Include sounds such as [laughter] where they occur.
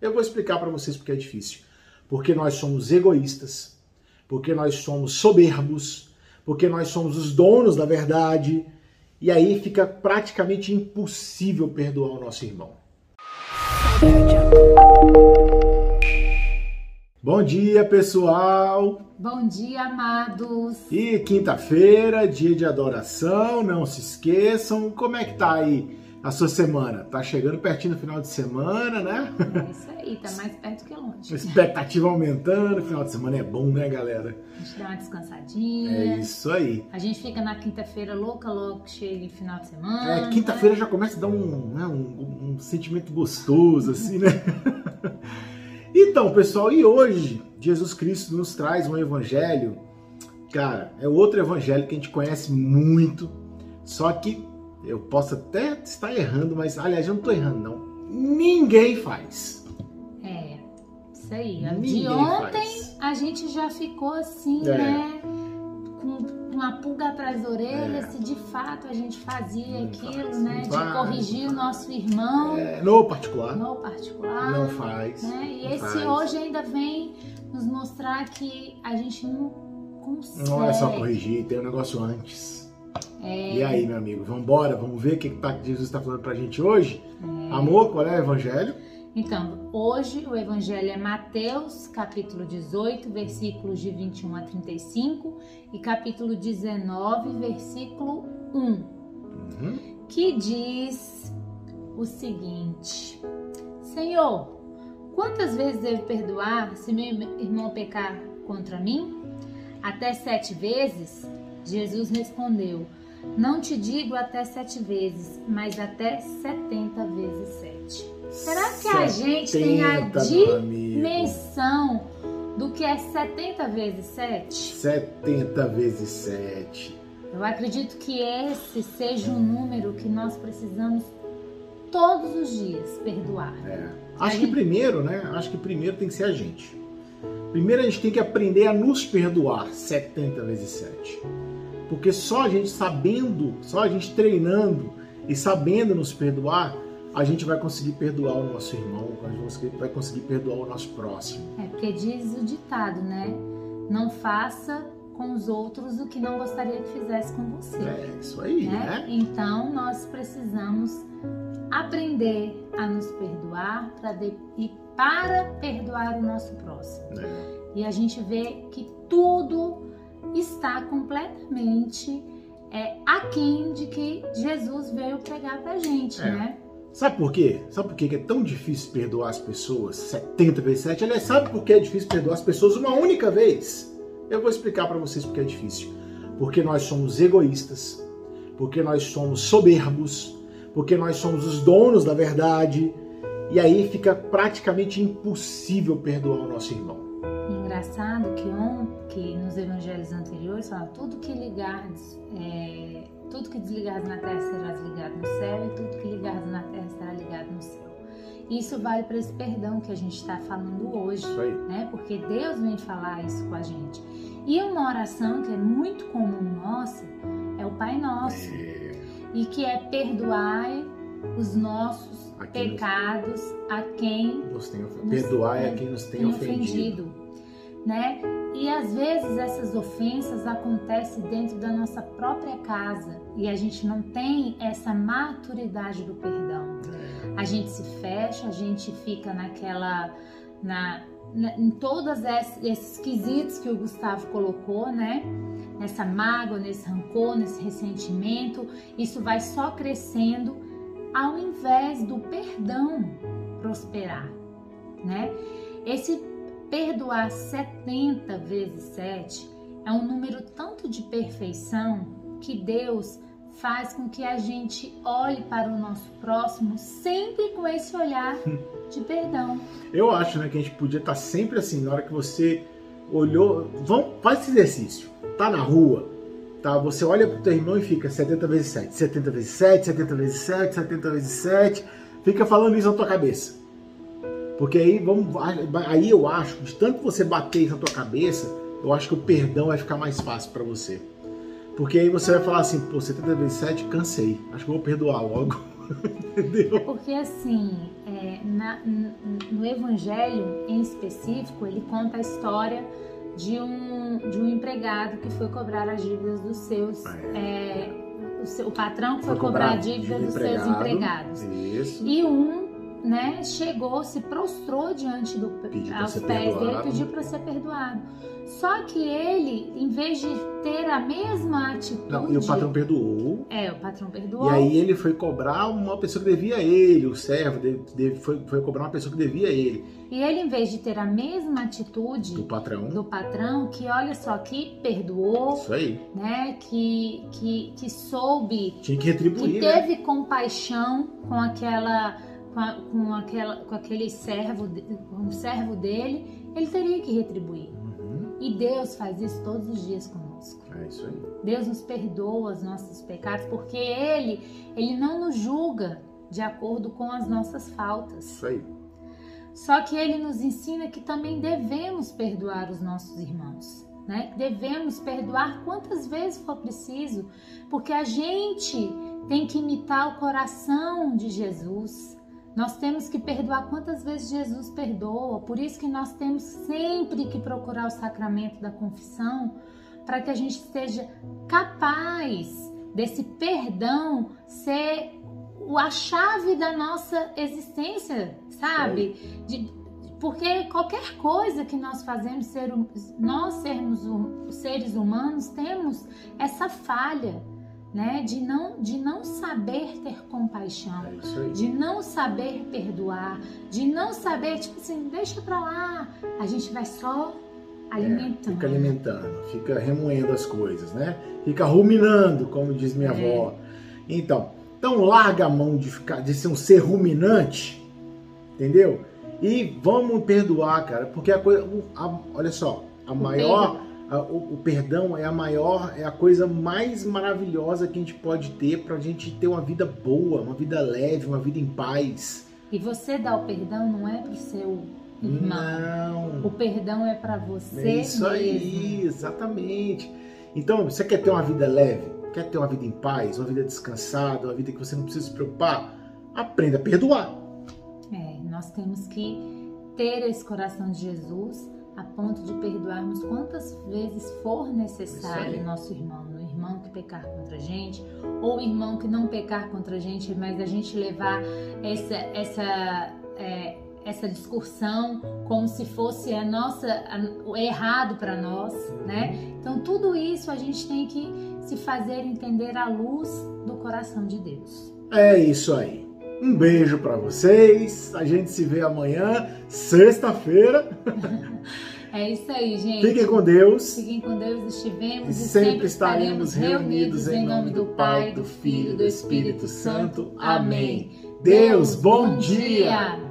Eu vou explicar para vocês porque é difícil. Porque nós somos egoístas, porque nós somos soberbos, porque nós somos os donos da verdade, e aí fica praticamente impossível perdoar o nosso irmão. Bom dia, pessoal! Bom dia, amados! E quinta-feira, dia de adoração, não se esqueçam. Como é que tá aí a sua semana? Tá chegando pertinho do final de semana, né? É isso aí, tá mais perto que longe. Expectativa aumentando, final de semana é bom, né, galera? A gente dá uma descansadinha. É isso aí. A gente fica na quinta-feira louca, louca, cheio de final de semana. É, quinta-feira já começa a dar um, né, um, um sentimento gostoso, assim, né? [laughs] Então, pessoal, e hoje Jesus Cristo nos traz um evangelho, cara, é outro evangelho que a gente conhece muito, só que eu posso até estar errando, mas aliás, eu não estou errando, não. Ninguém faz. É, isso aí. Ninguém de ontem faz. a gente já ficou assim, É. né? Com uma pulga atrás da orelha, É. se de fato a gente fazia Não aquilo, faz, né? De faz, corrigir o nosso irmão É, no particular, no particular. não faz. né? E não esse faz. hoje ainda vem nos mostrar que a gente não consegue. Não é só corrigir, tem um negócio antes. É, E aí, meu amigo, vamos embora, vamos ver o que, Jesus está falando pra gente hoje? é. Amor, qual é o evangelho? Então, hoje o evangelho é Mateus, capítulo 18, versículos de 21 a 35 e capítulo 19, versículo 1, Uhum. que diz o seguinte: Senhor, quantas vezes devo perdoar se meu irmão pecar contra mim? Até sete vezes? Jesus respondeu: Não te digo até sete vezes, mas até setenta vezes sete. Será que a gente tem a 70, meu amigo. dimensão do que é 70 vezes 7? 70 vezes 7. Eu acredito que esse seja um número que nós precisamos todos os dias perdoar. É. Acho que primeiro, né? Acho que primeiro tem que ser a gente. Primeiro a gente tem que aprender a nos perdoar 70 vezes 7. Porque só a gente sabendo, só a gente treinando e sabendo nos perdoar, a gente vai conseguir perdoar o nosso irmão, a gente vai conseguir perdoar o nosso próximo. É porque diz o ditado, né? Não faça com os outros o que não gostaria que fizesse com você. É isso aí, né? né? Então nós precisamos aprender a nos perdoar pra de- e para perdoar o nosso próximo. É. E a gente vê que tudo está completamente é, aquém de que Jesus veio pregar pra gente, É. né? Sabe por quê? Sabe por quê que é tão difícil perdoar as pessoas 70 vezes 7? Aliás, sabe por que é difícil perdoar as pessoas uma única vez? Eu vou explicar pra vocês porque é difícil. Porque nós somos egoístas, porque nós somos soberbos, porque nós somos os donos da verdade, e aí fica praticamente impossível perdoar o nosso irmão. Engraçado que, on, que nos evangelhos anteriores fala tudo que ligares, é, tudo que desligares na terra será desligado no céu e tudo que ligares na terra será ligado no céu. Isso vale para esse perdão que a gente está falando hoje, né? Porque Deus vem falar isso com a gente. E uma oração que é muito comum nossa é o Pai Nosso É, e que é perdoai os nossos A quem nos- pecados a quem nos tem Nos- é é, quem nos tem, tem ofendido. ofendido, né? E às vezes essas ofensas acontecem dentro da nossa própria casa e a gente não tem essa maturidade do perdão. A gente se fecha, a gente fica naquela na, na- em todos es- esses quesitos que o Gustavo colocou, né? Nessa mágoa, nesse rancor, nesse ressentimento, isso vai só crescendo ao invés do perdão prosperar, né? Esse perdoar 70 vezes 7 é um número tanto de perfeição que Deus faz com que a gente olhe para o nosso próximo sempre com esse olhar [laughs] de perdão. Eu acho, né, que a gente podia estar sempre assim, na hora que você olhou, vamos, faz esse exercício. Tá na rua, tá? Você olha pro teu irmão e fica 70 vezes 7, 70 vezes 7, 70 vezes 7, 70 vezes 7, fica falando isso na tua cabeça. Porque aí vamos, aí eu acho que de tanto você bater isso na tua cabeça, eu acho que o perdão vai ficar mais fácil para você. Porque aí você vai falar assim, pô, 70 vezes 7, cansei. Acho que vou perdoar logo. [laughs] Entendeu? É porque assim, é, na, no Evangelho em específico, ele conta a história de um, de um empregado que foi cobrar as dívidas dos seus. É. É, o, seu, o, patrão que foi, foi cobrar, cobrar a dívida dos empregado, seus empregados. Isso. E um né, chegou, se prostrou diante do, aos pés perdoado. dele, pediu para ser perdoado. Só que ele, em vez de ter a mesma atitude. Não, e o patrão perdoou. É, o patrão perdoou. E aí ele foi cobrar uma pessoa que devia a ele, o servo, deve, deve, foi, foi cobrar uma pessoa que devia a ele. E ele, em vez de ter a mesma atitude do patrão, do patrão que olha só, que perdoou, Isso aí. né? Que, que, que soube. Tinha que retribuir. Que né? teve compaixão com aquela. Com, a, com, aquela, com aquele servo, com o servo dele, ele teria que retribuir. E Deus faz isso todos os dias conosco. É isso aí. Deus nos perdoa os nossos pecados porque Ele, Ele não nos julga de acordo com as nossas faltas. Isso aí. Só que Ele nos ensina que também devemos perdoar os nossos irmãos. Né? Devemos perdoar quantas vezes for preciso, porque a gente tem que imitar o coração de Jesus. Nós temos que perdoar quantas vezes Jesus perdoa. Por isso que nós temos sempre que procurar o sacramento da confissão para que a gente esteja capaz desse perdão ser a chave da nossa existência, sabe? De, porque qualquer coisa que nós fazemos, ser, nós sermos seres humanos, temos essa falha né? De não, de não saber ter compaixão, é de não saber perdoar, de não saber, tipo assim, deixa pra lá, a gente vai só alimentando. É, fica alimentando, fica remoendo as coisas, né? Fica ruminando, como diz minha é. avó. Então, então larga a mão de ficar, de ser um ser ruminante, entendeu? E vamos perdoar, cara, porque a coisa, a, olha só, a o maior o, o, perdão é a maior, é a coisa mais maravilhosa que a gente pode ter para a gente ter uma vida boa, uma vida leve, uma vida em paz. E você dá o perdão não é para o seu irmão. Não. O perdão é para você. É isso mesmo. aí, exatamente. Então, você quer ter uma vida leve? Quer ter uma vida em paz, uma vida descansada, uma vida que você não precisa se preocupar? Aprenda a perdoar. É, nós temos que ter esse coração de Jesus a ponto de perdoarmos quantas vezes for necessário nosso irmão, o irmão que pecar contra a gente, ou o irmão que não pecar contra a gente, mas a gente levar essa, essa, é, essa discussão como se fosse a nossa a, o errado para nós, né? Então tudo isso a gente tem que se fazer entender à luz do coração de Deus. É isso aí. Um beijo para vocês. A gente se vê amanhã, sexta-feira. [laughs] É isso aí, gente. Fiquem com Deus. Fiquem com Deus, estivemos e, e sempre estaremos reunidos em nome do Pai, do Filho e do Espírito Santo. Amém. Deus, bom dia.